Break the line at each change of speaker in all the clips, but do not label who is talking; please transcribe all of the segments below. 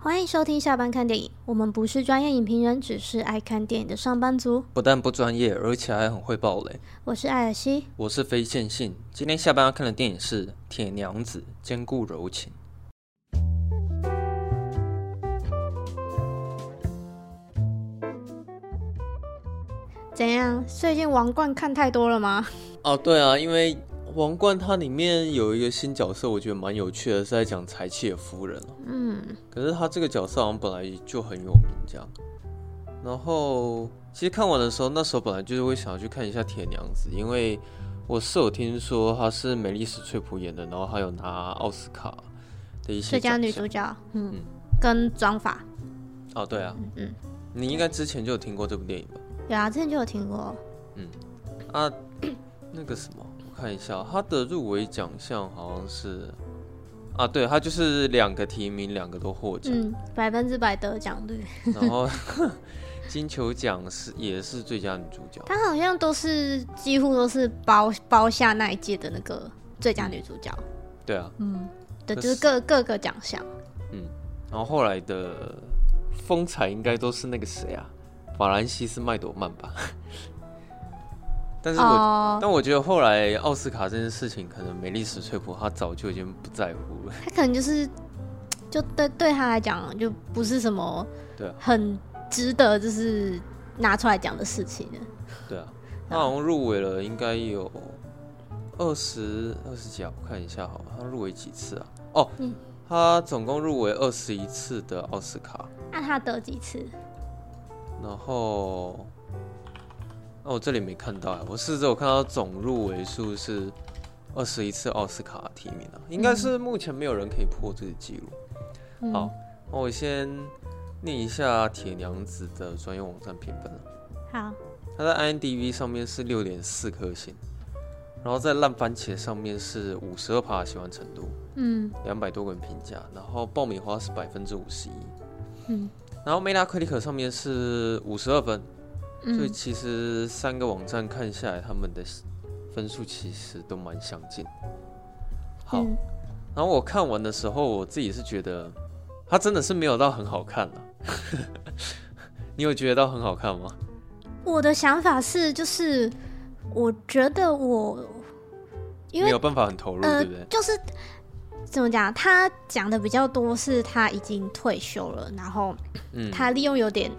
欢迎收听下班看电影。我们不是专业影评人，只是爱看电影的上班族。
不但不专业，而且还很会爆雷。
我是艾尔西，
我是非线性。今天下班要看的电影是《铁娘子》，兼顾柔情。
怎样？最近《王冠》看太多了吗？
哦，对啊，因为。王冠它里面有一个新角色，我觉得蛮有趣的，是在讲柴契尔夫人。嗯，可是他这个角色好像本来就很有名，这样。然后其实看完的时候，那时候本来就是会想要去看一下《铁娘子》，因为我是有听说她是梅丽史翠普演的，然后还有拿奥斯卡的一些
最佳女主角，嗯，嗯跟妆法。
哦，对啊，嗯，嗯你应该之前就有听过这部电影吧？
有啊，之前就有听过。
嗯，啊，那个什么。看一下他的入围奖项，好像是啊，对，他就是两个提名，两个都获奖，嗯，
百分之百得奖率。
然后 金球奖是也是最佳女主角，
她好像都是几乎都是包包下那一届的那个最佳女主角。
对啊，
嗯，对，就是各各个奖项。
嗯，然后后来的风采应该都是那个谁啊，法兰西斯麦朵曼吧。但是我，uh, 但我觉得后来奥斯卡这件事情，可能梅丽史翠普她早就已经不在乎了。
他可能就是，就对对他来讲，就不是什么对很值得就是拿出来讲的事情了。
对啊，他好像入围了，应该有二十二十几啊，我看一下好，他入围几次啊？哦，嗯、他总共入围二十一次的奥斯卡。
那他得几次？
然后。哦，我这里没看到啊，我试着我看到总入围数是二十一次奥斯卡提名啊，应该是目前没有人可以破这个记录。嗯、好，那我先念一下《铁娘子》的专业网站评分。
好，
它在 IMDB 上面是六点四颗星，然后在烂番茄上面是五十二趴喜欢程度，嗯，两百多个人评价，然后爆米花是百分之五十一，嗯，然后 Metacritic 上面是五十二分。所以其实三个网站看下来，他们的分数其实都蛮相近。好，然后我看完的时候，我自己是觉得，它真的是没有到很好看了。你有觉得到很好看吗？
我的想法是，就是我觉得我因为
没有办法很投入，对不对？
就是怎么讲，他讲的比较多是他已经退休了，然后他利用有点。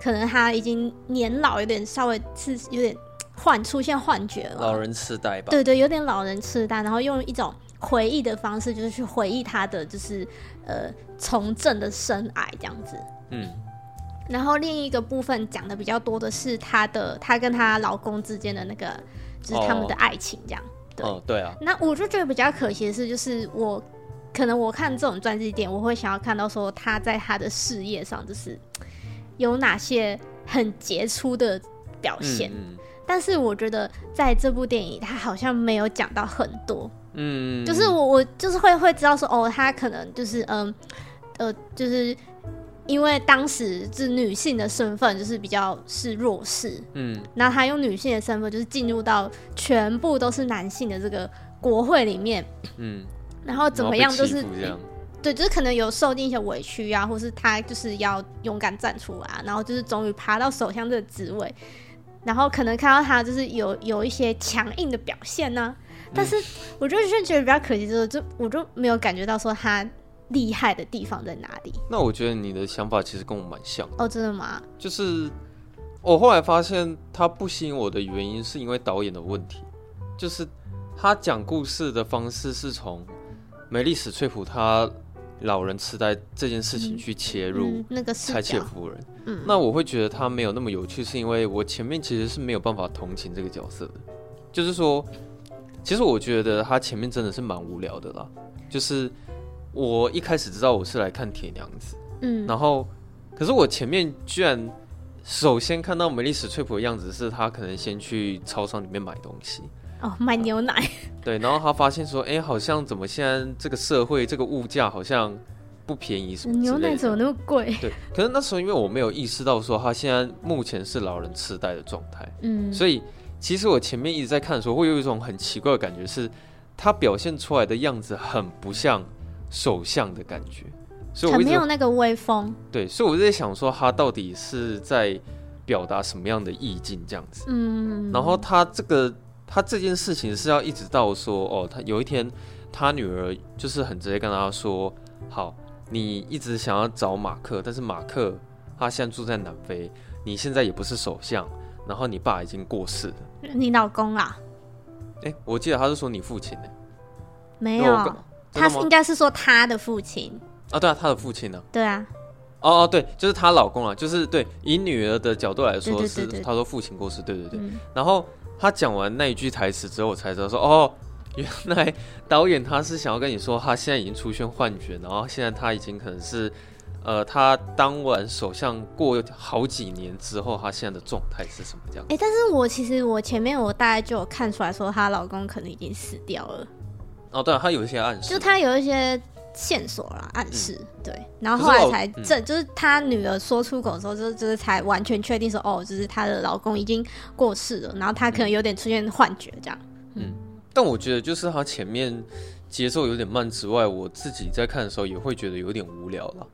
可能他已经年老，有点稍微是有点幻出现幻觉了，
老人痴呆吧？
对对，有点老人痴呆，然后用一种回忆的方式，就是去回忆他的就是呃从政的生涯这样子。嗯，然后另一个部分讲的比较多的是他的他跟他老公之间的那个就是他们的爱情这样。
对、哦、对啊。
那我就觉得比较可惜的是，就是我可能我看这种传记点，我会想要看到说他在他的事业上就是。有哪些很杰出的表现？嗯，但是我觉得在这部电影，他好像没有讲到很多。嗯，就是我我就是会会知道说，哦，他可能就是嗯呃，就是因为当时是女性的身份，就是比较是弱势。嗯，然后他用女性的身份，就是进入到全部都是男性的这个国会里面。嗯，然后怎么样就是。对，就是可能有受尽一些委屈啊，或是他就是要勇敢站出来，然后就是终于爬到首相这个职位，然后可能看到他就是有有一些强硬的表现呢、啊，但是我就是觉得比较可惜，就是就我就没有感觉到说他厉害的地方在哪里。
那我觉得你的想法其实跟我蛮像
哦，真的吗？
就是我后来发现他不吸引我的原因是因为导演的问题，就是他讲故事的方式是从美丽史翠普他。老人痴呆这件事情去切入、那个柴契尔夫人，嗯，那我会觉得他没有那么有趣，是因为我前面其实是没有办法同情这个角色的，就是说，其实我觉得他前面真的是蛮无聊的啦，就是我一开始知道我是来看铁娘子，嗯，然后可是我前面居然首先看到梅丽史翠普的样子是他可能先去超商里面买东西。
哦，买牛奶。
对，然后他发现说，哎，好像怎么现在这个社会这个物价好像不便宜什么？
牛奶怎么那么贵？
对，可是那时候因为我没有意识到说他现在目前是老人痴呆的状态，嗯，所以其实我前面一直在看的时候，会有一种很奇怪的感觉，是他表现出来的样子很不像首相的感觉，所以我
没有那个威风。
对，所以我在想说，他到底是在表达什么样的意境这样子？嗯，然后他这个他这件事情是要一直到说，哦，他有一天他女儿就是很直接跟他说，好，你一直想要找马克，但是马克他现在住在南非，你现在也不是首相，然后你爸已经过世了，
你老公啊？
哎，我记得他是说你父亲呢，
没有，他应该是说他的父亲。
啊，对啊，他的父亲呢？
对啊，
哦哦，对，就是她老公啊，就是对，以女儿的角度来说是他说父亲过世，对对对，然后他讲完那一句台词之后，我才知道说，哦，原来导演他是想要跟你说，他现在已经出现幻觉，然后现在他已经可能是。呃，他当完首相过好几年之后，他现在的状态是什么样？
哎、欸，但是我其实我前面我大概就有看出来说，她老公可能已经死掉了。
哦，对、啊，他有一些暗示，
就他有一些线索啦，暗示、嗯、对。然后后来才这、嗯、就是她女儿说出口的时候，就就是才完全确定说，哦，就是她的老公已经过世了，然后她可能有点出现幻觉这样。嗯，
嗯但我觉得就是她前面节奏有点慢之外，我自己在看的时候也会觉得有点无聊了。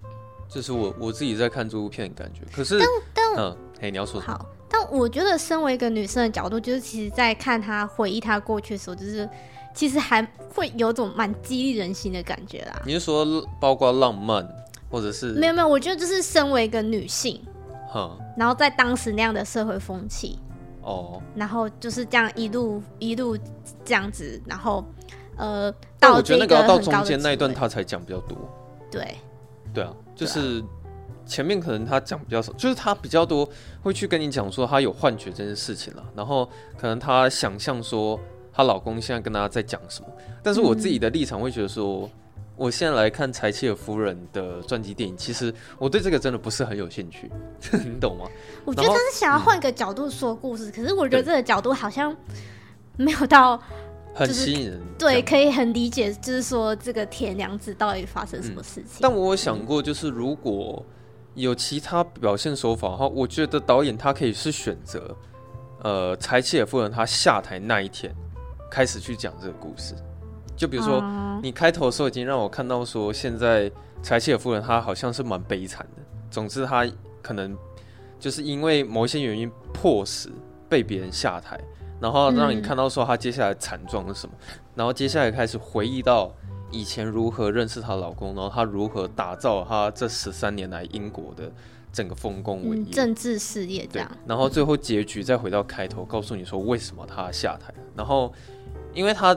就是我我自己在看这部片的感觉，可是，但但嗯，嘿，你要说什么？
好，但我觉得身为一个女生的角度，就是其实，在看她回忆她过去的时候，就是其实还会有种蛮激励人心的感觉啦。
你是说包括浪漫，或者是？
没有没有，我觉得就是身为一个女性，哈，然后在当时那样的社会风气，哦，然后就是这样一路一路这样子，然后呃，到
我觉得那个要到中间那一段他才讲比较多，
对。
对啊，就是前面可能他讲比较少，就是他比较多会去跟你讲说他有幻觉这件事情了，然后可能他想象说她老公现在跟她在讲什么，但是我自己的立场会觉得说，我现在来看柴契尔夫人的传记电影，其实我对这个真的不是很有兴趣，你懂吗？
我觉得他是想要换个角度说故事，嗯、可是我觉得这个角度好像没有到。
很吸引人，
对，可以很理解，就是说这个铁娘子到底发生什么事情。嗯、
但我有想过，就是如果有其他表现手法的话，我觉得导演他可以是选择，呃，柴契尔夫人她下台那一天开始去讲这个故事。就比如说，你开头的时候已经让我看到说，现在柴契尔夫人她好像是蛮悲惨的。总之，她可能就是因为某一些原因迫使被别人下台。然后让你看到说她接下来惨状是什么，嗯、然后接下来开始回忆到以前如何认识她老公，然后她如何打造她这十三年来英国的整个丰功伟业、嗯、
政治事业这样。
然后最后结局再回到开头，告诉你说为什么她下台。然后，因为他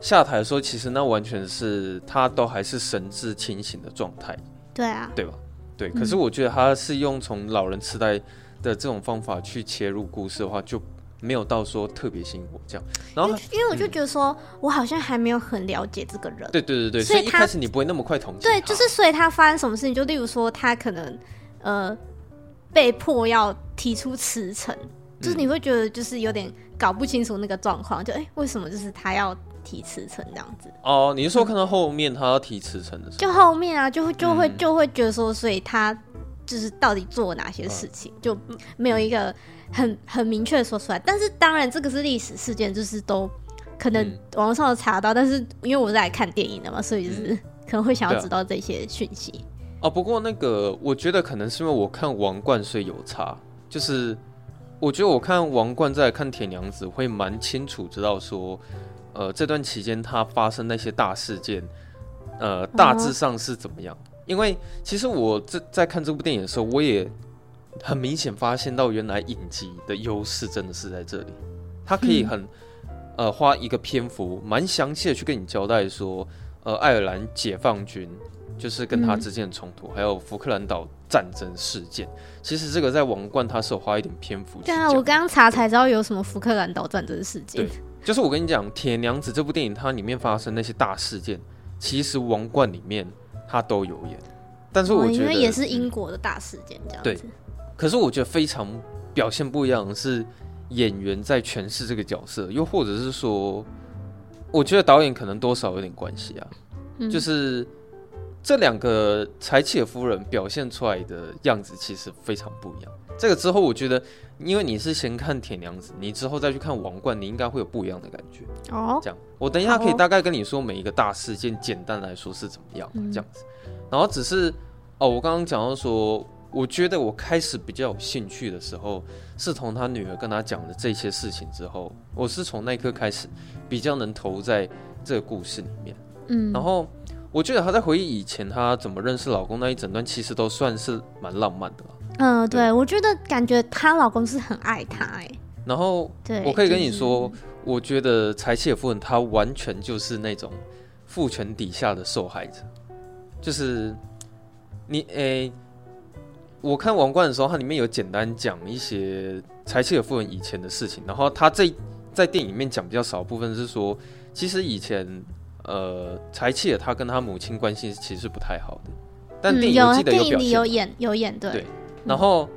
下台的时候，其实那完全是他都还是神志清醒的状态。
对啊，
对吧？对。可是我觉得他是用从老人痴呆的这种方法去切入故事的话，就。没有到说特别吸引我这样，然后
因为我就觉得说，嗯、我好像还没有很了解这个人。
对对对对，所以，所以一开始你不会那么快同情。
对，就是所以他发生什么事情，就例如说他可能呃被迫要提出辞呈，嗯、就是你会觉得就是有点搞不清楚那个状况，就哎、欸、为什么就是他要提辞呈这样子？
哦，你是说看到后面他要提辞呈的时候？
就后面啊，就会就会就会觉得说，所以他就是到底做了哪些事情，嗯、就没有一个。很很明确的说出来，但是当然这个是历史事件，就是都可能网上都查到，嗯、但是因为我是来看电影的嘛，所以就是 可能会想要知道这些讯息。哦、
不过那个我觉得可能是因为我看《王冠》所以有差，就是我觉得我看《王冠》再看《铁娘子》会蛮清楚知道说，呃，这段期间它发生那些大事件，呃，大致上是怎么样？因为其实我这在看这部电影的时候，我也。很明显发现到，原来影集的优势真的是在这里，他可以很、呃花一个篇幅蛮详细的去跟你交代说，呃，爱尔兰解放军就是跟他之间的冲突，嗯、还有福克兰岛战争事件。其实这个在王冠他是有花一点篇幅。
对啊，我刚刚查才知道有什么福克兰岛战争事件。
对，就是我跟你讲，《铁娘子》这部电影它里面发生那些大事件，其实王冠里面它都有演。但是我觉得，
也是英国的大事件这样子。
对。可是我觉得非常表现不一样的是演员在诠释这个角色，又或者是说，我觉得导演可能多少有点关系啊。嗯、就是这两个柴契尔夫人表现出来的样子其实非常不一样。这个之后，我觉得因为你是先看铁娘子，你之后再去看王冠，你应该会有不一样的感觉。哦，这样，我等一下可以大概跟你说每一个大事件，简单来说是怎么样，这样子。然后只是哦，我刚刚讲到说，我觉得我开始比较有兴趣的时候，是从他女儿跟他讲的这些事情之后，我是从那一刻开始比较能投入在这个故事里面。嗯，然后我觉得她在回忆以前她怎么认识老公那一整段，其实都算是蛮浪漫的。
嗯、呃，对，我觉得感觉她老公是很爱她哎。
然后，对，我可以跟你说，就是、我觉得柴契尔夫人她完全就是那种父权底下的受害者，就是你诶，我看王冠的时候，它里面有简单讲一些柴契尔夫人以前的事情，然后他这在电影里面讲比较少的部分是说，其实以前呃柴契尔他跟他母亲关系其实是不太好的，但电影我记得有表
有，有演有演对。对
然后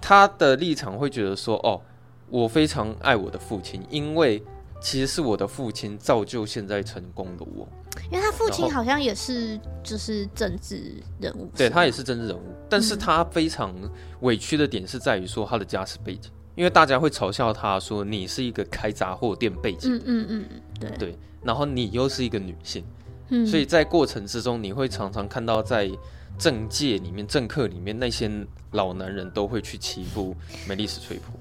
他的立场会觉得说：“哦，我非常爱我的父亲，因为其实是我的父亲造就现在成功的我。
因为他父亲好像也是就是政治人物，
对他也是政治人物，但是他非常委屈的点是在于说他的家世背景，因为大家会嘲笑他说你是一个开杂货店背景，
嗯嗯嗯，对
对，然后你又是一个女性，嗯，所以在过程之中你会常常看到在。”政界里面，政客里面那些老男人都会去欺负梅丽史翠普，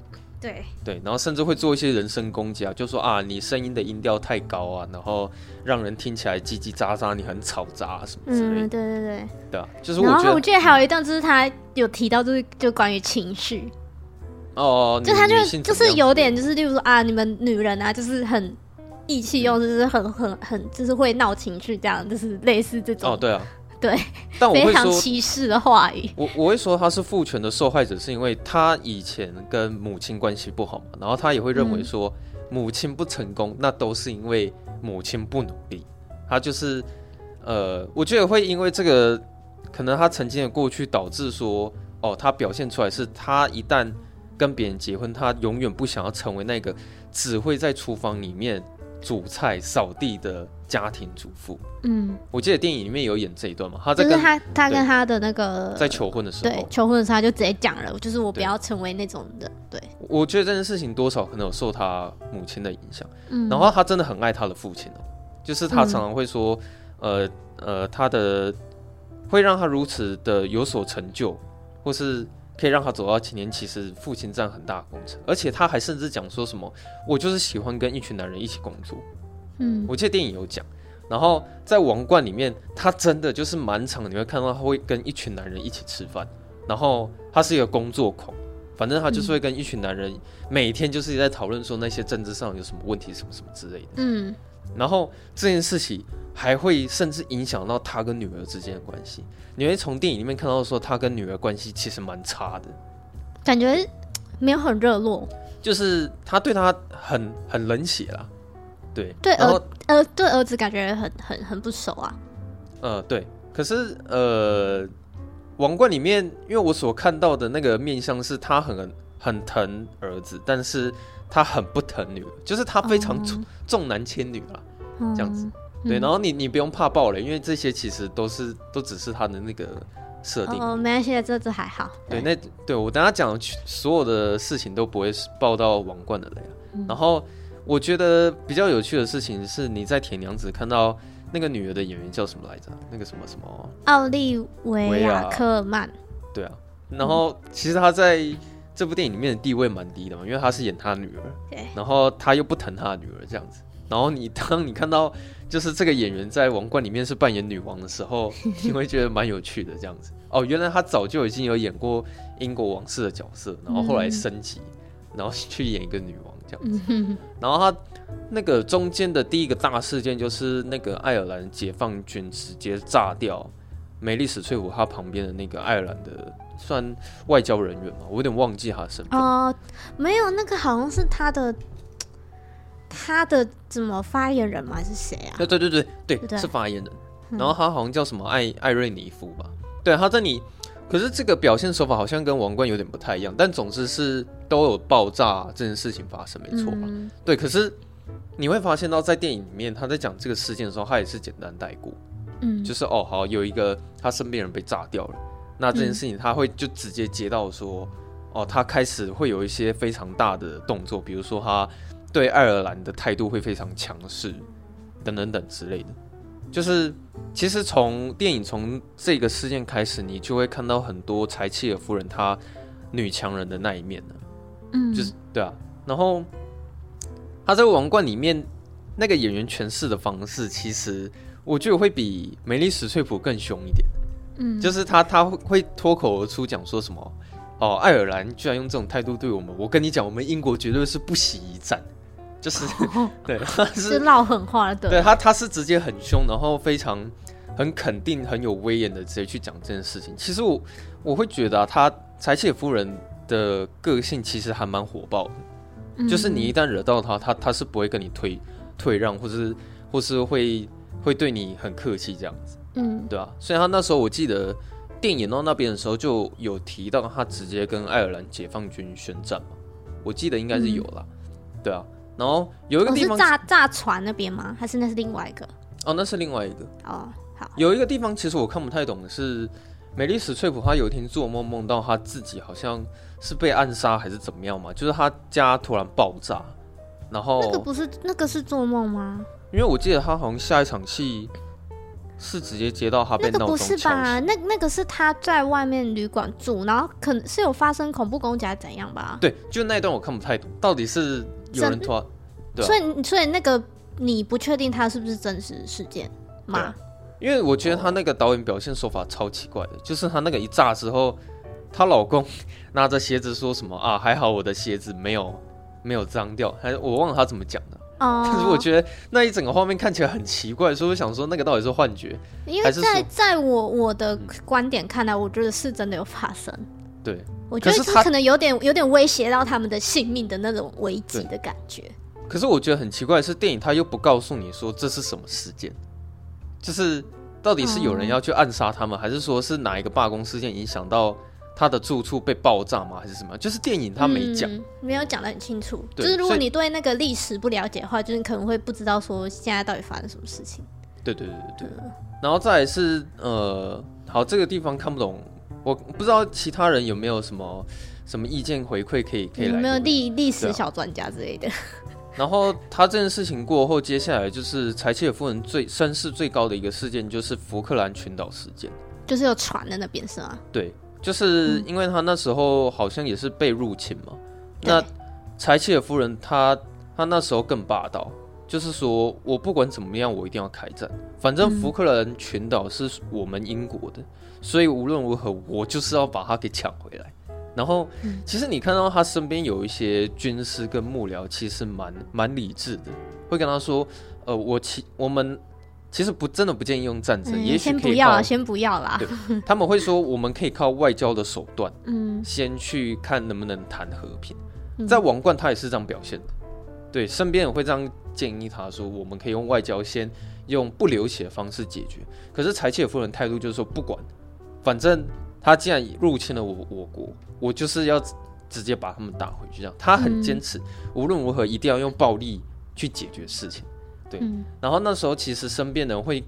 对
对，然后甚至会做一些人身攻击啊，就说啊，你声音的音调太高啊，然后让人听起来叽叽喳喳，你很吵杂、啊、什么之类的。
嗯，对对对，
对啊，就是我觉得，然后
我记得还有一段，就是他有提到，就是就关于情绪，
哦，
就他就就是有点，就是例如说啊，你们女人啊，就是很意气用，就是很很很，就是会闹情绪这样，就是类似这种。
哦，对啊。
对，
但我会说
非常歧视的话语。
我我会说他是父权的受害者，是因为他以前跟母亲关系不好嘛，然后他也会认为说母亲不成功，那都是因为母亲不努力。他就是呃，我觉得会因为这个，可能他曾经的过去导致说，哦，他表现出来是他一旦跟别人结婚，他永远不想要成为那个只会在厨房里面煮菜、扫地的。家庭主妇，嗯，我记得电影里面有演这一段嘛，他在跟
就是他他跟他的那个
在求婚的时候，
对，求婚的时候他就直接讲了，就是我不要成为那种人，对。对
我觉得这件事情多少可能有受他母亲的影响，嗯，然后他真的很爱他的父亲哦，就是他常常会说，嗯、呃呃，他的会让他如此的有所成就，或是可以让他走到今天，其实父亲占很大的工程，而且他还甚至讲说什么，我就是喜欢跟一群男人一起工作。嗯，我记得电影有讲，然后在王冠里面，他真的就是满场，你会看到他会跟一群男人一起吃饭，然后他是一个工作狂，反正他就是会跟一群男人每天就是在讨论说那些政治上有什么问题，什么什么之类的。嗯，然后这件事情还会甚至影响到他跟女儿之间的关系，你会从电影里面看到说他跟女儿关系其实蛮差的，
感觉没有很热络，
就是他对他很很冷血啦。对，
对儿呃，对儿子感觉很很很不熟啊。
呃，对，可是呃，王冠里面，因为我所看到的那个面相是，他很很疼儿子，但是他很不疼女儿，就是他非常重、嗯、重男轻女啊，这样子。嗯、对，然后你你不用怕爆雷，因为这些其实都是都只是他的那个设定。
哦，没关系，这这还好。
对，对那对我等下讲所有的事情都不会爆到王冠的雷啊，嗯、然后。我觉得比较有趣的事情是，你在《铁娘子》看到那个女儿的演员叫什么来着？那个什么什么？
奥利维亚·科尔曼。
对啊，然后其实她在这部电影里面的地位蛮低的嘛，因为他是演他女儿。对。然后他又不疼他的女儿这样子。然后你当你看到就是这个演员在《王冠》里面是扮演女王的时候，你会觉得蛮有趣的这样子。哦，原来他早就已经有演过英国王室的角色，然后后来升级，嗯、然后去演一个女王。这样子，然后他那个中间的第一个大事件就是那个爱尔兰解放军直接炸掉梅丽史翠普他旁边的那个爱尔兰的算外交人员嘛，我有点忘记他的身份
哦，没有那个好像是他的他的怎么发言人吗？还是谁啊？
对对对对对，对，是发言人。然后他好像叫什么艾艾瑞尼夫吧？对，他在你。可是这个表现手法好像跟王冠有点不太一样，但总之是都有爆炸这件事情发生，没错吧？嗯、对。可是你会发现到在电影里面他在讲这个事件的时候，他也是简单带过，嗯，就是哦好有一个他身边人被炸掉了，那这件事情他会就直接接到说，哦他开始会有一些非常大的动作，比如说他对爱尔兰的态度会非常强势，等等等之类的。就是其实从电影从这个事件开始，你就会看到很多柴契尔夫人她女强人的那一面呢。
嗯，
就是对啊。然后她在《王冠》里面那个演员诠释的方式，其实我觉得会比梅丽史翠普更凶一点。
嗯，
就是他他会脱口而出讲说什么哦，爱尔兰居然用这种态度对我们，我跟你讲，我们英国绝对是不惜一战。就是、哦、对，他是，
是撂狠话的。
对他，他是直接很凶，然后非常很肯定、很有威严的直接去讲这件事情。其实我我会觉得、啊，他柴切夫人的个性其实还蛮火爆的。嗯、就是你一旦惹到他，他他是不会跟你退退让，或是或是会会对你很客气这样子。
嗯，
对啊。所以他那时候我记得电影到那边的时候就有提到，他直接跟爱尔兰解放军宣战嘛。我记得应该是有啦。嗯、对啊。然后有一个地方、
炸炸船那边吗？还是那是另外一个？
哦，那是另外一个。
哦，好。
有一个地方其实我看不太懂的是，美丽史翠普她有一天做梦梦到她自己好像是被暗杀还是怎么样嘛？就是她家突然爆炸，然后
那个不是那个是做梦吗？
因为我记得她好像下一场戏是直接接到他。
那个不是吧？那那个是他在外面旅馆住，然后可能是有发生恐怖攻击还是怎样吧？
对，就那一段我看不太懂，到底是。有人拖，对啊、
所以所以那个你不确定他是不是真实事件吗？
啊？因为我觉得他那个导演表现手法超奇怪的，就是他那个一炸之后，她老公拿着鞋子说什么啊？还好我的鞋子没有没有脏掉，还是我忘了他怎么讲的。哦，但是我觉得那一整个画面看起来很奇怪，所以我想说那个到底是幻觉？
因为在在我我的观点看来，我觉得是真的有发生。
对。
我觉得是可能有点有点威胁到他们的性命的那种危机的感觉。
可是我觉得很奇怪的是，电影他又不告诉你说这是什么事件，就是到底是有人要去暗杀他们，嗯、还是说是哪一个罢工事件影响到他的住处被爆炸吗？还是什么？就是电影他没讲、嗯，
没有讲的很清楚。就是如果你对那个历史不了解的话，就是你可能会不知道说现在到底发生什么事情。
对对对对对。嗯、然后再来是呃，好，这个地方看不懂。我不知道其他人有没有什么什么意见回馈可以可以来，有没有
历历史小专家之类的？
然后他这件事情过后，接下来就是柴契尔夫人最声势最高的一个事件，就是福克兰群岛事件，
就是有船的那边是吗？
对，就是因为他那时候好像也是被入侵嘛。嗯、那柴契尔夫人她她那时候更霸道，就是说我不管怎么样，我一定要开战，反正福克兰群岛是我们英国的。嗯所以无论如何，我就是要把它给抢回来。然后，其实你看到他身边有一些军师跟幕僚，其实蛮蛮理智的，会跟他说：“呃，我其我们其实不真的不建议用战争，嗯、也许
先不要，先不要啦。
对”他们会说：“我们可以靠外交的手段，嗯，先去看能不能谈和平。嗯”在王冠，他也是这样表现的。对，身边人会这样建议他说：“我们可以用外交，先用不流血的方式解决。”可是柴契尔夫人态度就是说：“不管。”反正他既然入侵了我我国，我就是要直接把他们打回去。这样，他很坚持，无论如何一定要用暴力去解决事情。对，然后那时候其实身边人会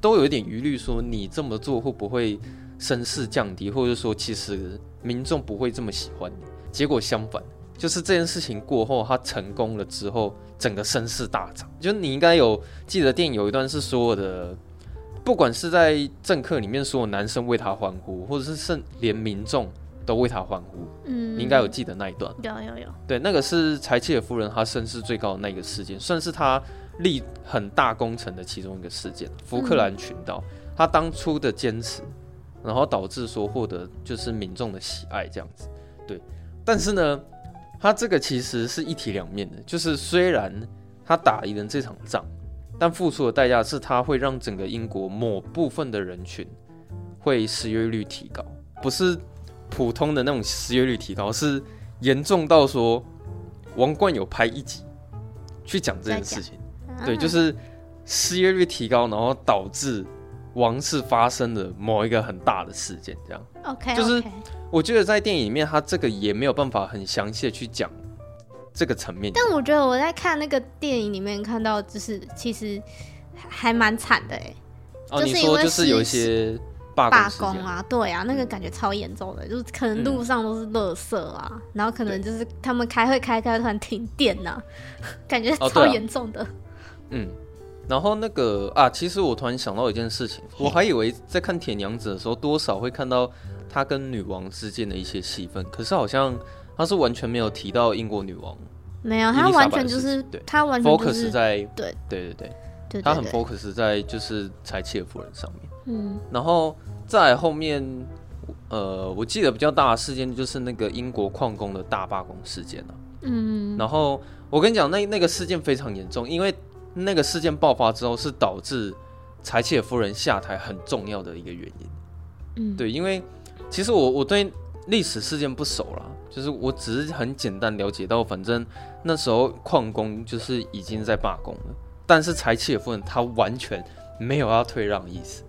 都有一点疑虑，说你这么做会不会声势降低，或者说其实民众不会这么喜欢你。结果相反，就是这件事情过后，他成功了之后，整个声势大涨。就是你应该有记得电影有一段是所有的。不管是在政客里面，所有男生为他欢呼，或者是甚连民众都为他欢呼，嗯，你应该有记得那一段。
有有有。
对，那个是柴契尔夫人她声势最高的那个事件，算是她立很大功臣的其中一个事件。福克兰群岛，她、嗯、当初的坚持，然后导致说获得就是民众的喜爱这样子。对，但是呢，他这个其实是一体两面的，就是虽然他打赢了这场仗。但付出的代价是，他会让整个英国某部分的人群会失业率提高，不是普通的那种失业率提高，是严重到说，王冠有拍一集去讲这件事情，对，就是失业率提高，然后导致王室发生的某一个很大的事件，这样。
OK，
就是我觉得在电影里面，他这个也没有办法很详细的去讲。这个层面，
但我觉得我在看那个电影里面看到，就是其实还蛮惨的哎。
哦，你说就是有一些罢
罢工啊，对啊，那个感觉超严重的，就是可能路上都是垃圾啊，嗯、然后可能就是他们开会开开突然停电呐、啊，感觉超严重的。
哦啊、嗯，然后那个啊，其实我突然想到一件事情，我还以为在看《铁娘子》的时候，多少会看到他跟女王之间的一些戏份，可是好像他是完全没有提到英国女王，
没有，他完全就是对，他完全、就是
focus 在对。对
对对，
他很 focus 在就是柴契尔夫人上面，
嗯，
然后在后面，呃，我记得比较大的事件就是那个英国矿工的大罢工事件了，
嗯，
然后我跟你讲，那那个事件非常严重，因为。那个事件爆发之后，是导致柴契尔夫人下台很重要的一个原因。
嗯，
对，因为其实我我对历史事件不熟啦，就是我只是很简单了解到，反正那时候矿工就是已经在罢工了，但是柴契尔夫人她完全没有要退让的意思。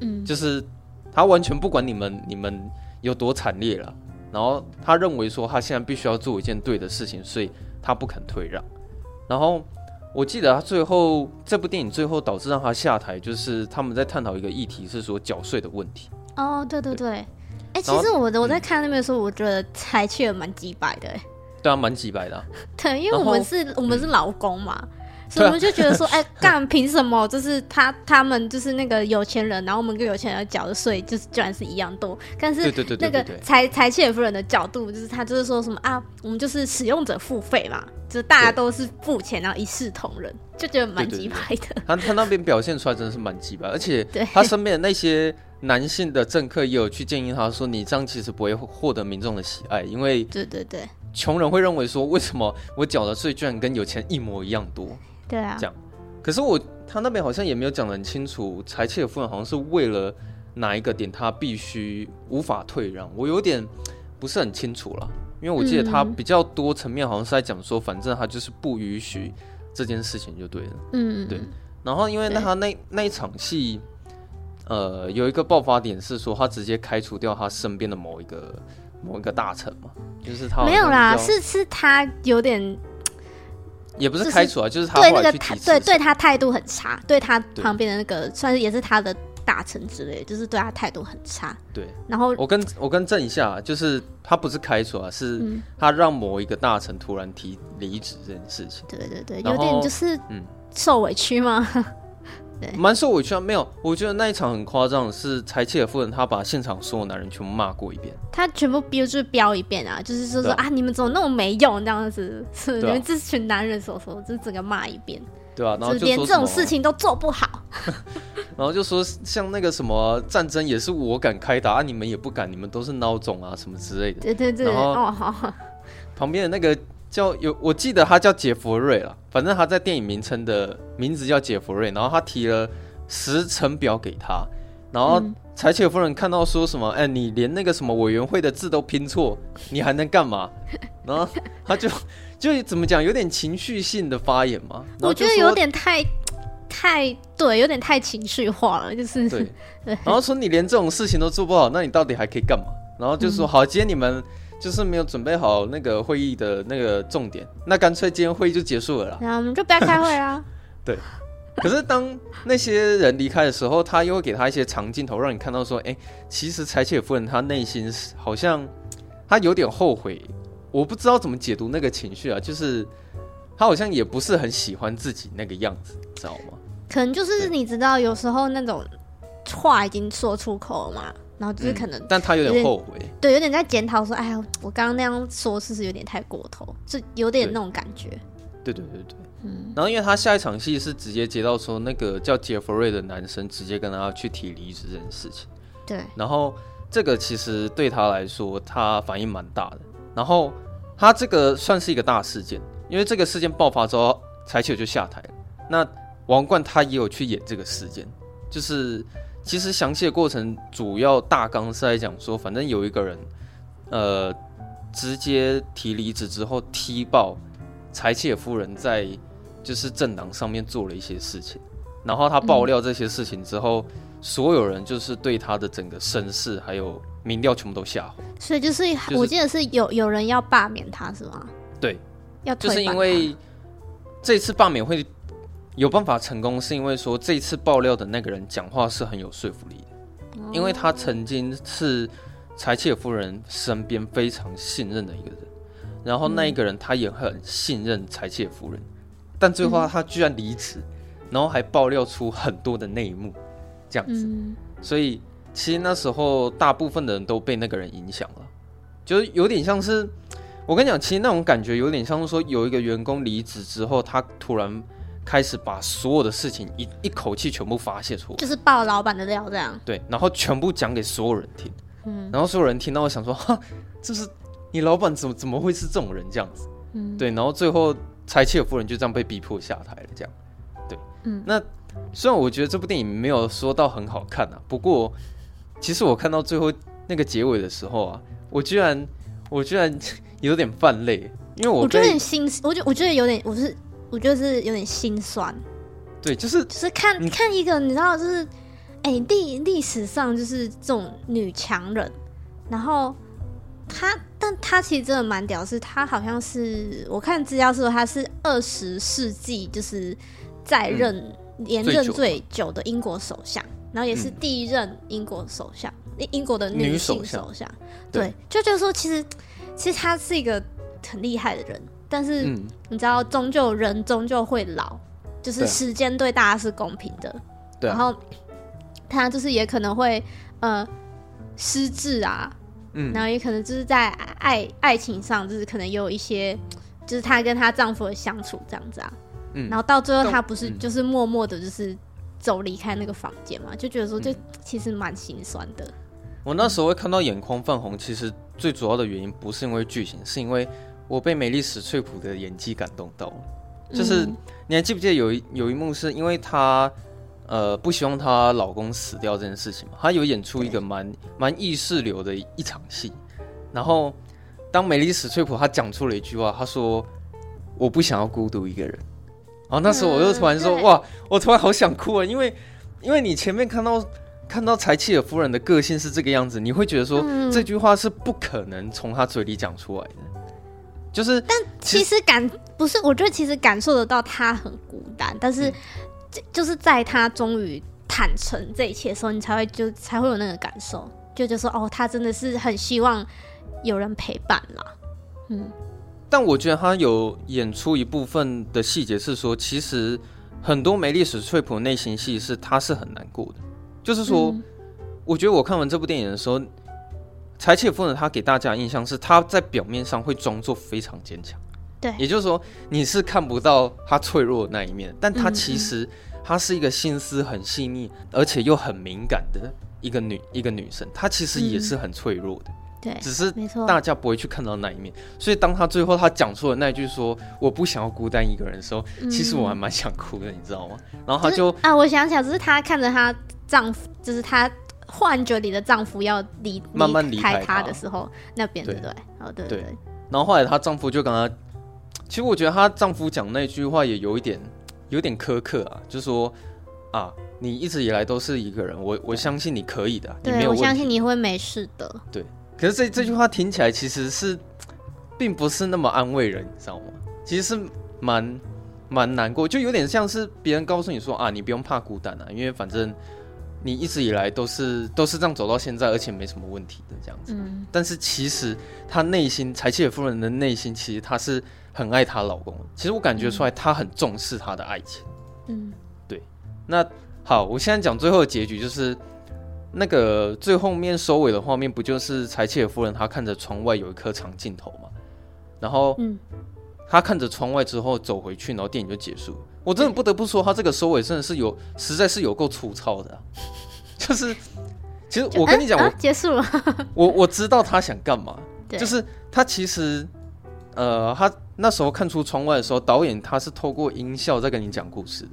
嗯，
就是她完全不管你们你们有多惨烈了，然后她认为说她现在必须要做一件对的事情，所以她不肯退让，然后。我记得他最后这部电影最后导致让他下台，就是他们在探讨一个议题，是说缴税的问题。
哦，对对对，哎，其实我我在看那边的时候，我觉得柴契尔蛮几百的，哎，
对啊，蛮几百的。
对，因为我们是我们是劳工嘛，所以我们就觉得说，哎，干凭什么？就是他他们就是那个有钱人，然后我们跟有钱人缴的税就是居然是一样多。但是那个柴柴契尔夫人的角度，就是他就是说什么啊，我们就是使用者付费嘛。就大家都是付钱，然后一视同仁，就觉得蛮鸡掰的。
他他那边表现出来真的是蛮鸡掰，而且他身边的那些男性的政客也有去建议他说：“你这样其实不会获得民众的喜爱，因为
对对对，
穷人会认为说，为什么我缴的税居然跟有钱一模一样多？
对啊，
这样。可是我他那边好像也没有讲得很清楚，柴契尔夫人好像是为了哪一个点，他必须无法退让，我有点不是很清楚了。”因为我记得他比较多层面，好像是在讲说，反正他就是不允许这件事情就对了。
嗯，
对。然后因为那他那那一场戏，呃，有一个爆发点是说，他直接开除掉他身边的某一个某一个大臣嘛，就是他
没有啦，是是他有点，
也不是开除啊，就是他
对那个态对对他态度很差，对他旁边的那个算是也是他的。大臣之类，就是对他态度很差。
对，
然后
我跟我跟正一下，就是他不是开除啊，是他让某一个大臣突然提离职这件事情。
对对对，有点就是嗯，受委屈吗？嗯、对，
蛮受委屈啊。没有，我觉得那一场很夸张，是柴契尔夫人她把现场所有男人全部骂过一遍，
她全部标就是标一遍啊，就是说说啊，啊，你们怎么那么没用这样子，是你们这群男人所说，就是整个骂一遍。
对啊，然后就
连这种事情都做不好，
然后就说像那个什么战争也是我敢开打，啊，你们也不敢，你们都是孬种啊什么之类的。
对
对对，
哦好。
旁边的那个叫有，我记得他叫杰弗瑞了，反正他在电影名称的名字叫杰弗瑞，然后他提了时程表给他，然后柴契尔夫人看到说什么，哎，你连那个什么委员会的字都拼错，你还能干嘛？然后 他就。就怎么讲，有点情绪性的发言嘛？
我觉得有点太太对，有点太情绪化了，就是
对。然后说你连这种事情都做不好，那你到底还可以干嘛？然后就说、嗯、好，今天你们就是没有准备好那个会议的那个重点，那干脆今天会议就结束了啦。
那我们就不要开会啦。
对。可是当那些人离开的时候，他又会给他一些长镜头，让你看到说，哎、欸，其实柴切夫人她内心好像她有点后悔。我不知道怎么解读那个情绪啊，就是她好像也不是很喜欢自己那个样子，知道吗？
可能就是你知道，有时候那种话已经说出口了嘛，然后就是可能，
但他有点后悔，
对，有点在检讨说，哎呀，我刚刚那样说是不是有点太过头？就有点那种感觉。
对对对对，嗯。然后因为他下一场戏是直接接到说那个叫杰弗瑞的男生直接跟他去提离职这件事情，
对。
然后这个其实对他来说，他反应蛮大的，然后。他这个算是一个大事件，因为这个事件爆发之后，柴球就下台了。那王冠他也有去演这个事件，就是其实详细的过程主要大纲是在讲说，反正有一个人，呃，直接提离职之后踢爆柴契尔夫人在就是政党上面做了一些事情，然后他爆料这些事情之后，嗯、所有人就是对他的整个身世还有。民调全部都下滑，
所以就是我记得是有有人要罢免他是吗？
对，
要
就是因为这次罢免会有办法成功，是因为说这次爆料的那个人讲话是很有说服力的，因为他曾经是柴契尔夫人身边非常信任的一个人，然后那一个人他也很信任柴契尔夫人，但最后他居然离职，然后还爆料出很多的内幕，这样子。
嗯、
所以其实那时候大部分的人都被那个人影响了，就是有点像是我跟你讲，其实那种感觉有点像是说有一个员工离职之后，他突然。开始把所有的事情一一口气全部发泄出来，
就是爆老板的料这样。
对，然后全部讲给所有人听。
嗯，
然后所有人听到，我想说，哈，这是你老板怎么怎么会是这种人这样子？
嗯，
对，然后最后柴契尔夫人就这样被逼迫下台了，这样。对，
嗯，
那虽然我觉得这部电影没有说到很好看啊，不过其实我看到最后那个结尾的时候啊，我居然我居然 有点泛泪，因为我
我觉得很心，我觉我觉得有点，我是。我觉得是有点心酸，
对，就是
就是看看一个，你知道，就是哎，历历史上就是这种女强人，然后她，但她其实真的蛮屌，是她好像是我看资料说她是二十世纪就是在任连任最久的英国首相，然后也是第一任英国首相，英英国的女性首相，对，就觉得说其实其实她是一个很厉害的人。但是你知道，终究人终究会老，就是时间对大家是公平的。
对，
然后他就是也可能会呃失智啊，嗯，然后也可能就是在爱爱情上，就是可能有一些，就是她跟她丈夫的相处这样子啊，嗯，然后到最后她不是就是默默的，就是走离开那个房间嘛，就觉得说这其实蛮心酸的。
我那时候会看到眼眶泛红，其实最主要的原因不是因为剧情，是因为。我被美丽史翠普的演技感动到了，就是、嗯、你还记不记得有一有一幕是因为她呃不希望她老公死掉这件事情嘛？她有演出一个蛮蛮意识流的一场戏，然后当美丽史翠普她讲出了一句话，她说：“我不想要孤独一个人。”然后那时候我又突然说：“嗯、哇，我突然好想哭啊！”因为因为你前面看到看到柴契尔夫人的个性是这个样子，你会觉得说、嗯、这句话是不可能从她嘴里讲出来的。就是，
但其实感不是，我觉得其实感受得到他很孤单，但是就就是在他终于坦诚这一切的时候，你才会就才会有那个感受，就就说哦，他真的是很希望有人陪伴啦。嗯，
但我觉得他有演出一部分的细节是说，其实很多梅丽史翠普内心戏是他是很难过的，就是说，嗯、我觉得我看完这部电影的时候。柴契尔夫人，她给大家的印象是她在表面上会装作非常坚强，
对，
也就是说你是看不到她脆弱的那一面，但她其实她是一个心思很细腻，而且又很敏感的一个女一个女生，她其实也是很脆弱的，
对，
只是大家不会去看到那一面，所以当她最后她讲出了那句说我不想要孤单一个人的时候，其实我还蛮想哭的，你知道吗？然后她就
啊，我想起来，只是她看着她丈夫，就是她。幻觉里的丈夫要离
慢慢离开
她的时候，那边对不对？哦，对对，
然后后来她丈夫就跟她，其实我觉得她丈夫讲那句话也有一点，有点苛刻啊，就说啊，你一直以来都是一个人，我我相信你可以的，
对，
你没有，
我相信你会没事的。
对，可是这这句话听起来其实是，并不是那么安慰人，你知道吗？其实是蛮蛮难过，就有点像是别人告诉你说啊，你不用怕孤单啊，因为反正。你一直以来都是都是这样走到现在，而且没什么问题的这样子。嗯，但是其实她内心，柴契尔夫人的内心，其实她是很爱她老公。其实我感觉出来，她很重视她的爱情。嗯，对。那好，我现在讲最后的结局，就是那个最后面收尾的画面，不就是柴契尔夫人她看着窗外有一颗长镜头嘛？然后，嗯，她看着窗外之后走回去，然后电影就结束。我真的不得不说，他这个收尾真的是有，实在是有够粗糙的啊。就是，其实我跟你讲，我
结束了。
我我知道他想干嘛，就是他其实，呃，他那时候看出窗外的时候，导演他是透过音效在跟你讲故事的。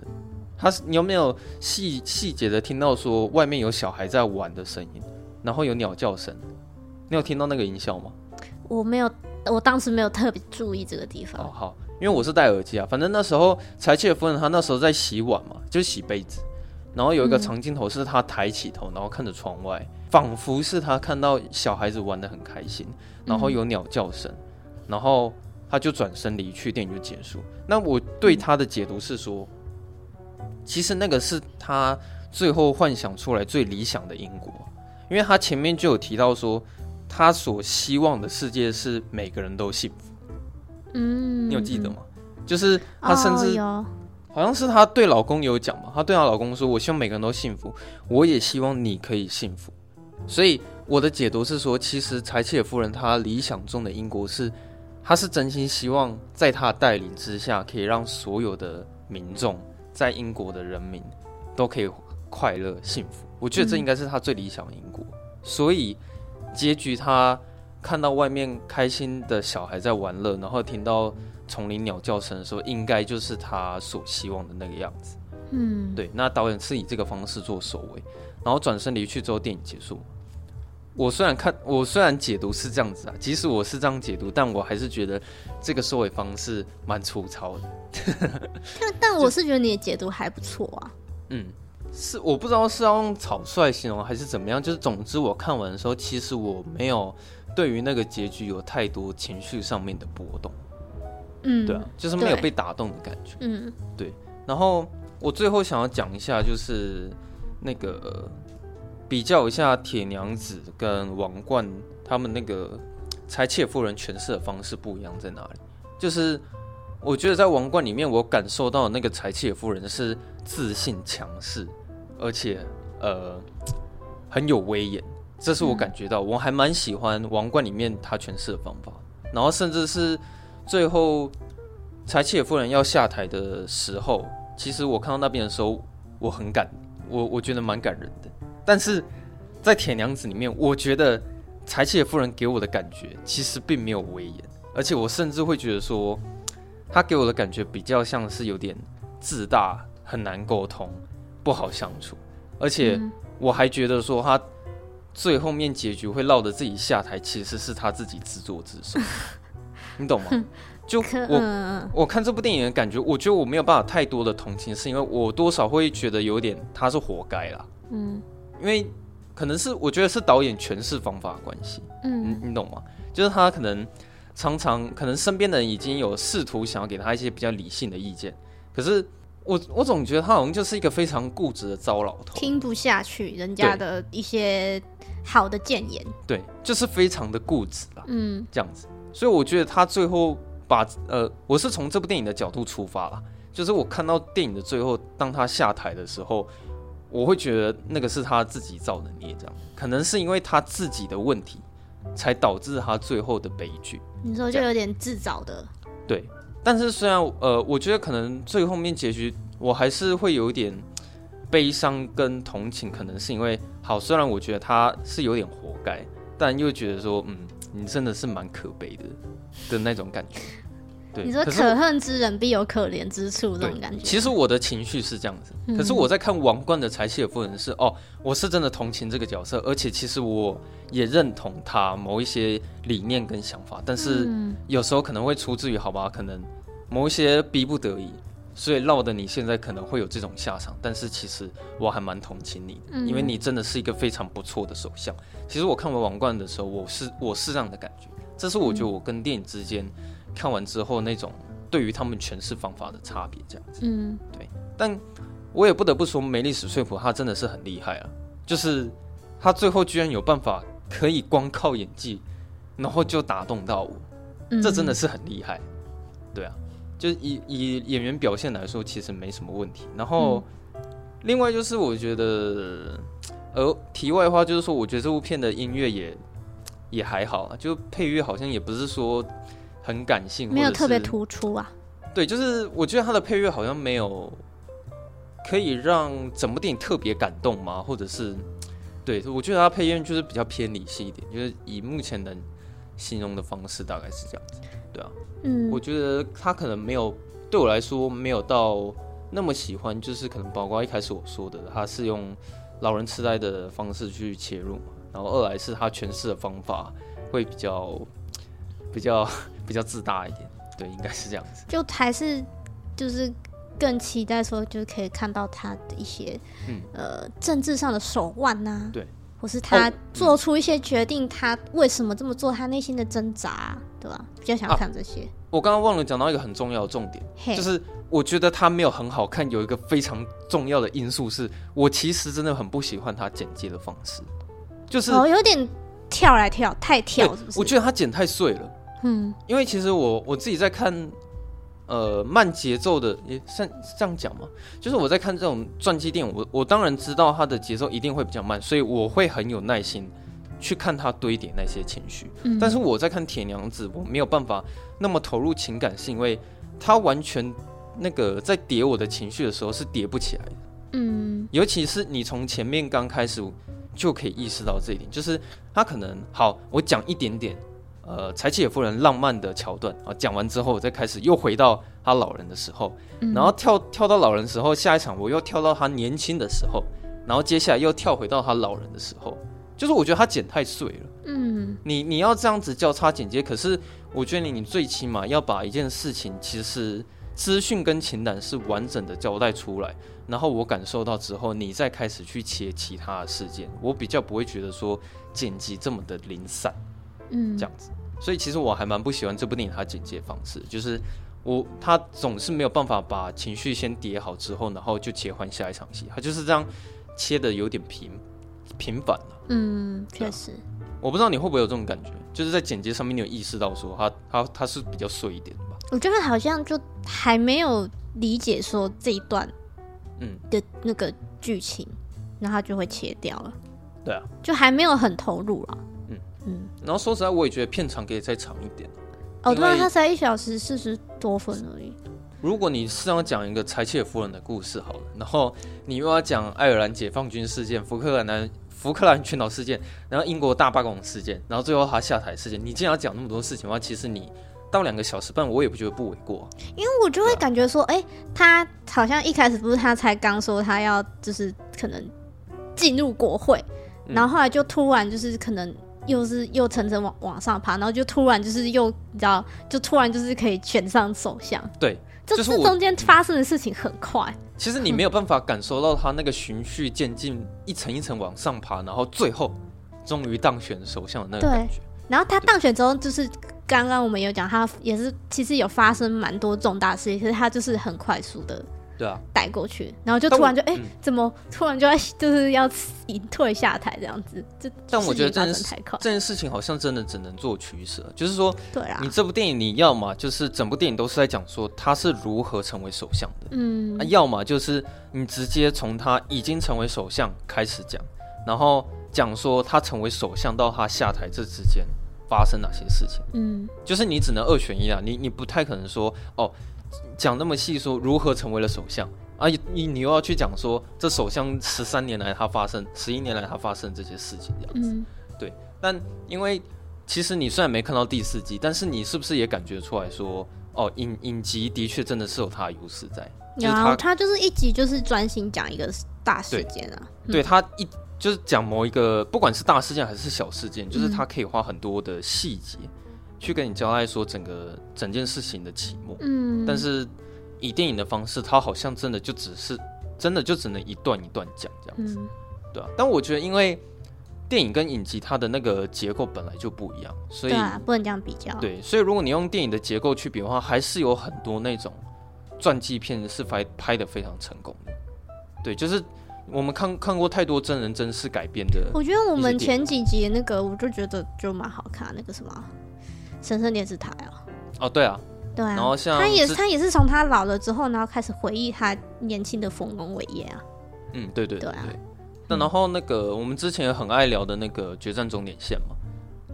他是你有没有细细节的听到说外面有小孩在玩的声音，然后有鸟叫声？你有听到那个音效吗？
我没有，我当时没有特别注意这个地方。
哦，好。因为我是戴耳机啊，反正那时候柴契尔夫人她那时候在洗碗嘛，就是洗杯子，然后有一个长镜头是她抬起头，然后看着窗外，仿佛是她看到小孩子玩的很开心，然后有鸟叫声，然后她就转身离去，电影就结束。那我对她的解读是说，其实那个是她最后幻想出来最理想的英国，因为她前面就有提到说，她所希望的世界是每个人都幸福。
嗯，
你有记得吗？就是她甚至，好像是她对老公有讲嘛，她对她老公说：“我希望每个人都幸福，我也希望你可以幸福。”所以我的解读是说，其实柴契尔夫人她理想中的英国是，她是真心希望在她的带领之下，可以让所有的民众在英国的人民都可以快乐幸福。我觉得这应该是她最理想的英国。嗯、所以结局，她看到外面开心的小孩在玩乐，然后听到丛林鸟叫声的时候，应该就是他所希望的那个样子。嗯，对。那导演是以这个方式做收尾。然后转身离去之后，电影结束。我虽然看，我虽然解读是这样子啊，即使我是这样解读，但我还是觉得这个收尾方式蛮粗糙的。
但 但我是觉得你的解读还不错啊。
嗯，是我不知道是要用草率形容还是怎么样，就是总之我看完的时候，其实我没有对于那个结局有太多情绪上面的波动。嗯，对啊，就是没有被打动的感觉。嗯，对。然后我最后想要讲一下，就是。那个比较一下铁娘子跟王冠，他们那个柴切夫人诠释的方式不一样在哪里？就是我觉得在王冠里面，我感受到那个柴切夫人是自信强势，而且呃很有威严，这是我感觉到，我还蛮喜欢王冠里面他诠释的方法。然后甚至是最后柴契尔夫人要下台的时候，其实我看到那边的时候，我很感。我我觉得蛮感人的，但是在铁娘子里面，我觉得柴契尔夫人给我的感觉其实并没有威严，而且我甚至会觉得说，她给我的感觉比较像是有点自大，很难沟通，不好相处，而且我还觉得说，她最后面结局会落得自己下台，其实是他自己自作自受，你懂吗？就我我看这部电影的感觉，我觉得我没有办法太多的同情，是因为我多少会觉得有点他是活该啦。嗯，因为可能是我觉得是导演诠释方法的关系。嗯，你你懂吗？就是他可能常常可能身边的人已经有试图想要给他一些比较理性的意见，可是我我总觉得他好像就是一个非常固执的糟老头，
听不下去人家的一些好的谏言。
对，就是非常的固执啦。嗯，这样子，所以我觉得他最后。把呃，我是从这部电影的角度出发啦，就是我看到电影的最后，当他下台的时候，我会觉得那个是他自己造的孽，这样可能是因为他自己的问题，才导致他最后的悲剧。
你说就有点自找的。
对，但是虽然呃，我觉得可能最后面结局，我还是会有点悲伤跟同情，可能是因为好，虽然我觉得他是有点活该，但又觉得说，嗯，你真的是蛮可悲的的那种感觉。对，
你说可恨之人必有可怜之处，这种感觉。
其实我的情绪是这样子，可是我在看《王冠》的柴契尔夫人是哦，我是真的同情这个角色，而且其实我也认同他某一些理念跟想法，但是有时候可能会出自于好吧，可能某一些逼不得已，所以闹得你现在可能会有这种下场。但是其实我还蛮同情你的，因为你真的是一个非常不错的首相。其实我看完《王冠》的时候，我是我是这样的感觉，这是我觉得我跟电影之间。看完之后，那种对于他们诠释方法的差别，这样子，嗯，对。但我也不得不说，梅丽史翠普她真的是很厉害啊！就是她最后居然有办法可以光靠演技，然后就打动到我，嗯、这真的是很厉害。对啊，就以以演员表现来说，其实没什么问题。然后，嗯、另外就是我觉得，呃，题外话就是说，我觉得这部片的音乐也也还好啊，就配乐好像也不是说。很感性，
没有特别突出啊。
对，就是我觉得他的配乐好像没有可以让整部电影特别感动吗？或者是，对，我觉得他配乐就是比较偏理性一点，就是以目前能形容的方式大概是这样子。对啊，嗯，我觉得他可能没有对我来说没有到那么喜欢，就是可能包括一开始我说的，他是用老人痴呆的方式去切入嘛，然后二来是他诠释的方法会比较比较。比较自大一点，对，应该是这样子。
就还是就是更期待说，就是可以看到他的一些，嗯，呃，政治上的手腕呐、啊，对，或是他做出一些决定，他为什么这么做，他内心的挣扎，对吧？比较想看这些。啊、
我刚刚忘了讲到一个很重要的重点，就是我觉得他没有很好看，有一个非常重要的因素是，我其实真的很不喜欢他剪接的方式，就是
哦，有点跳来跳，太跳，是不是？
我觉得他剪太碎了。嗯，因为其实我我自己在看，呃慢节奏的，也算这样讲嘛。就是我在看这种传记电影，我我当然知道它的节奏一定会比较慢，所以我会很有耐心去看它堆叠那些情绪。嗯，但是我在看铁娘子，我没有办法那么投入情感，是因为它完全那个在叠我的情绪的时候是叠不起来的。嗯，尤其是你从前面刚开始就可以意识到这一点，就是他可能好，我讲一点点。呃，柴契尔夫人浪漫的桥段啊，讲完之后，我再开始又回到他老人的时候，嗯、然后跳跳到老人的时候，下一场我又跳到他年轻的时候，然后接下来又跳回到他老人的时候，就是我觉得他剪太碎了。嗯，你你要这样子交叉剪接，可是我觉得你你最起码要把一件事情，其实资讯跟情感是完整的交代出来，然后我感受到之后，你再开始去切其他的事件，我比较不会觉得说剪辑这么的零散。嗯，这样子，所以其实我还蛮不喜欢这部电影它剪接方式，就是我他总是没有办法把情绪先叠好之后，然后就切换下一场戏，他就是这样切的有点频频繁了。嗯，确实，我不知道你会不会有这种感觉，就是在剪接上面你有意识到说他他他是比较碎一点的吧？
我觉得好像就还没有理解说这一段嗯的那个剧情，那他就会切掉了。
对啊，
就还没有很投入了。
嗯，然后说实在，我也觉得片长可以再长一点。
哦，对啊，它才一小时四十多分而已。
如果你是要讲一个柴切尔夫人的故事好了，然后你又要讲爱尔兰解放军事件、福克兰南福克兰群岛事件，然后英国大罢工事件，然后最后他下台事件，你既然要讲那么多事情的话，其实你到两个小时半，我也不觉得不为过。
因为我就会感觉说，哎、啊，他好像一开始不是他才刚说他要就是可能进入国会，然后后来就突然就是可能。又是又层层往往上爬，然后就突然就是又你知道，就突然就是可以选上首相。
对，
就是中间发生的事情很快。
其实你没有办法感受到他那个循序渐进，一层一层往上爬，然后最后终于当选首相的那个感觉。
对，然后他当选之后，就是刚刚我们有讲，他也是其实有发生蛮多重大事情，可是他就是很快速的。对啊，带过去，然后就突然就哎、怎么突然就要 就是要隐退下台这样子？就
但我觉得这件事这件事情好像真的只能做取舍，就是说，
对啊，
你这部电影你要么就是整部电影都是在讲说他是如何成为首相的，嗯，啊、要么就是你直接从他已经成为首相开始讲，然后讲说他成为首相到他下台这之间发生哪些事情，嗯，就是你只能二选一啊，你你不太可能说哦。讲那么细说如何成为了首相啊？你你又要去讲说这首相十三年来他发生十一年来他发生这些事情这样子，嗯、对。但因为其实你虽然没看到第四季，但是你是不是也感觉出来说哦，影影集的确真的是有它的优势在。
有、就是他，他就是一集就是专心讲一个大事件啊。
对，对他一就是讲某一个不管是大事件还是小事件，就是他可以花很多的细节。去跟你交代说整个整件事情的起末，嗯，但是以电影的方式，它好像真的就只是真的就只能一段一段讲这样子，嗯、对啊。但我觉得，因为电影跟影集它的那个结构本来就不一样，所以、
啊、不能这样比较。
对，所以如果你用电影的结构去比的话，还是有很多那种传记片是拍拍的非常成功的。对，就是我们看看过太多真人真事改编的。
我觉得我们前几集那个，我就觉得就蛮好看，那个什么。神圣电视台啊！
哦，对啊，
对啊，
然后像
他也是他也是从他老了之后，然后开始回忆他年轻的丰功伟业啊。
嗯，对对对，对，对。那然后那个我们之前很爱聊的那个《决战终点线》嘛，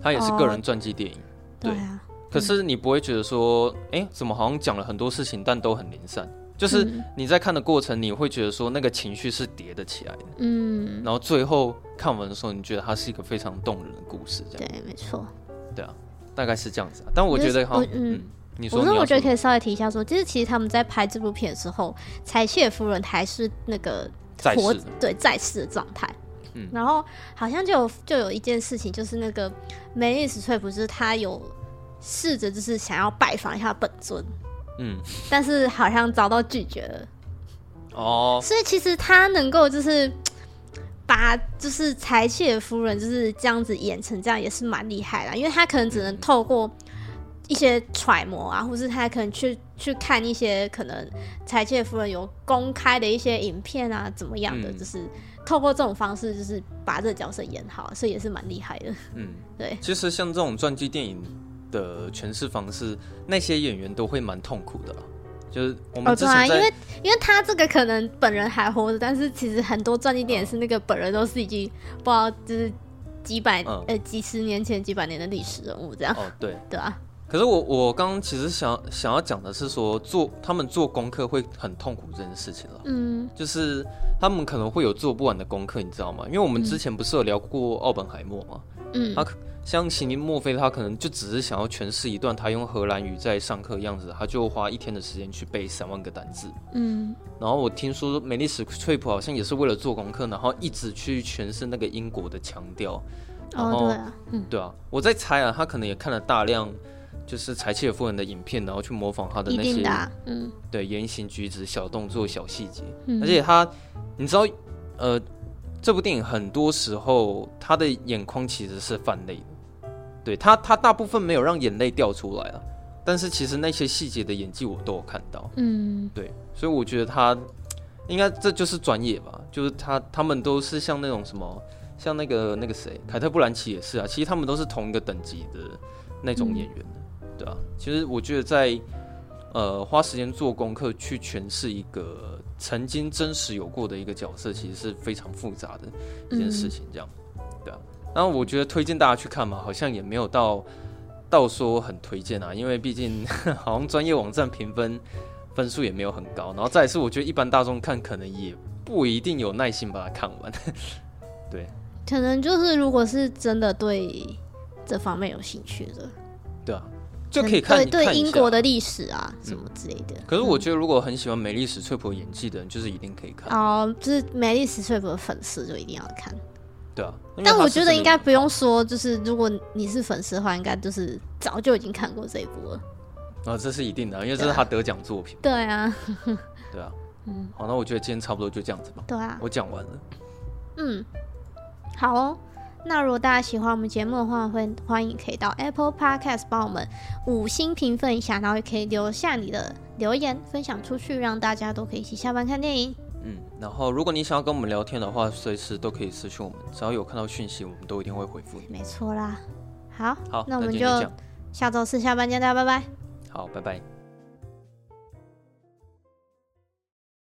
他也是个人传记电影。哦、对，对啊。可是你不会觉得说，哎、欸，怎么好像讲了很多事情，但都很零散？就是你在看的过程，你会觉得说那个情绪是叠得起来的。嗯。然后最后看完的时候，你觉得它是一个非常动人的故事，这样。
对，没错。
对啊。大概是这样子，但我觉得哈，嗯，
我说，我觉得可以稍微提一下说，说就是其实他们在拍这部片的时候，柴契尔夫人还是那个活
在
对在世的状态，嗯，然后好像就有就有一件事情，就是那个梅丽史翠普，就是他有试着就是想要拜访一下本尊，嗯，但是好像遭到拒绝了，哦，所以其实他能够就是。把就是柴契尔夫人就是这样子演成这样也是蛮厉害啦，因为他可能只能透过一些揣摩啊，或是他可能去去看一些可能柴契尔夫人有公开的一些影片啊，怎么样的，就是透过这种方式，就是把这个角色演好，所以也是蛮厉害的。嗯，对。
其实像这种传记电影的诠释方式，那些演员都会蛮痛苦的。就是我们之前、
哦对啊、因为因为他这个可能本人还活着，但是其实很多传记点是那个本人都是已经不知道就是几百、嗯、呃几十年前几百年的历史人物这样。
哦，对，
对啊。
可是我我刚刚其实想想要讲的是说做他们做功课会很痛苦这件事情了。嗯，就是他们可能会有做不完的功课，你知道吗？因为我们之前不是有聊过奥本海默吗？嗯，他像席尼墨菲，他可能就只是想要诠释一段他用荷兰语在上课的样子，他就花一天的时间去背三万个单字。嗯，然后我听说梅丽史翠普好像也是为了做功课，然后一直去诠释那个英国的腔调。然后，哦对啊，嗯，对啊，我在猜啊，他可能也看了大量。就是柴契尔夫人的影片，然后去模仿他的那些，嗯，对，言行举止、小动作、小细节，嗯，而且他，你知道，呃，这部电影很多时候他的眼眶其实是泛泪的，对他，他大部分没有让眼泪掉出来啊，但是其实那些细节的演技我都有看到，嗯，对，所以我觉得他应该这就是专业吧，就是他他们都是像那种什么，像那个那个谁，凯特·布兰奇也是啊，其实他们都是同一个等级的那种演员。嗯对啊，其实我觉得在呃花时间做功课去诠释一个曾经真实有过的一个角色，其实是非常复杂的一件事情。这样，对啊。然后我觉得推荐大家去看嘛，好像也没有到到说很推荐啊，因为毕竟 好像专业网站评分分数也没有很高。然后再是，我觉得一般大众看可能也不一定有耐心把它看完。对，
可能就是如果是真的对这方面有兴趣的，
对啊。就可以看
对对英国的历史啊什么之类的。
可是我觉得，如果很喜欢美丽史翠普演技的人，就是一定可以看
哦。就是美丽史翠普的粉丝就一定要看。
对啊，
但我觉得应该不用说，就是如果你是粉丝的话，应该就是早就已经看过这一部了。
啊，这是一定的，因为这是他得奖作品。
对啊，
对啊，嗯，好，那我觉得今天差不多就这样子吧。
对啊，
我讲完了。
嗯，好哦。那如果大家喜欢我们节目的话，会欢迎可以到 Apple Podcast 帮我们五星评分一下，然后也可以留下你的留言，分享出去，让大家都可以一起下班看电影。
嗯，然后如果你想要跟我们聊天的话，随时都可以私讯我们，只要有看到讯息，我们都一定会回复你。
没错啦，好，
好，
那我们就下周四下班见，大家拜拜。
好，拜拜。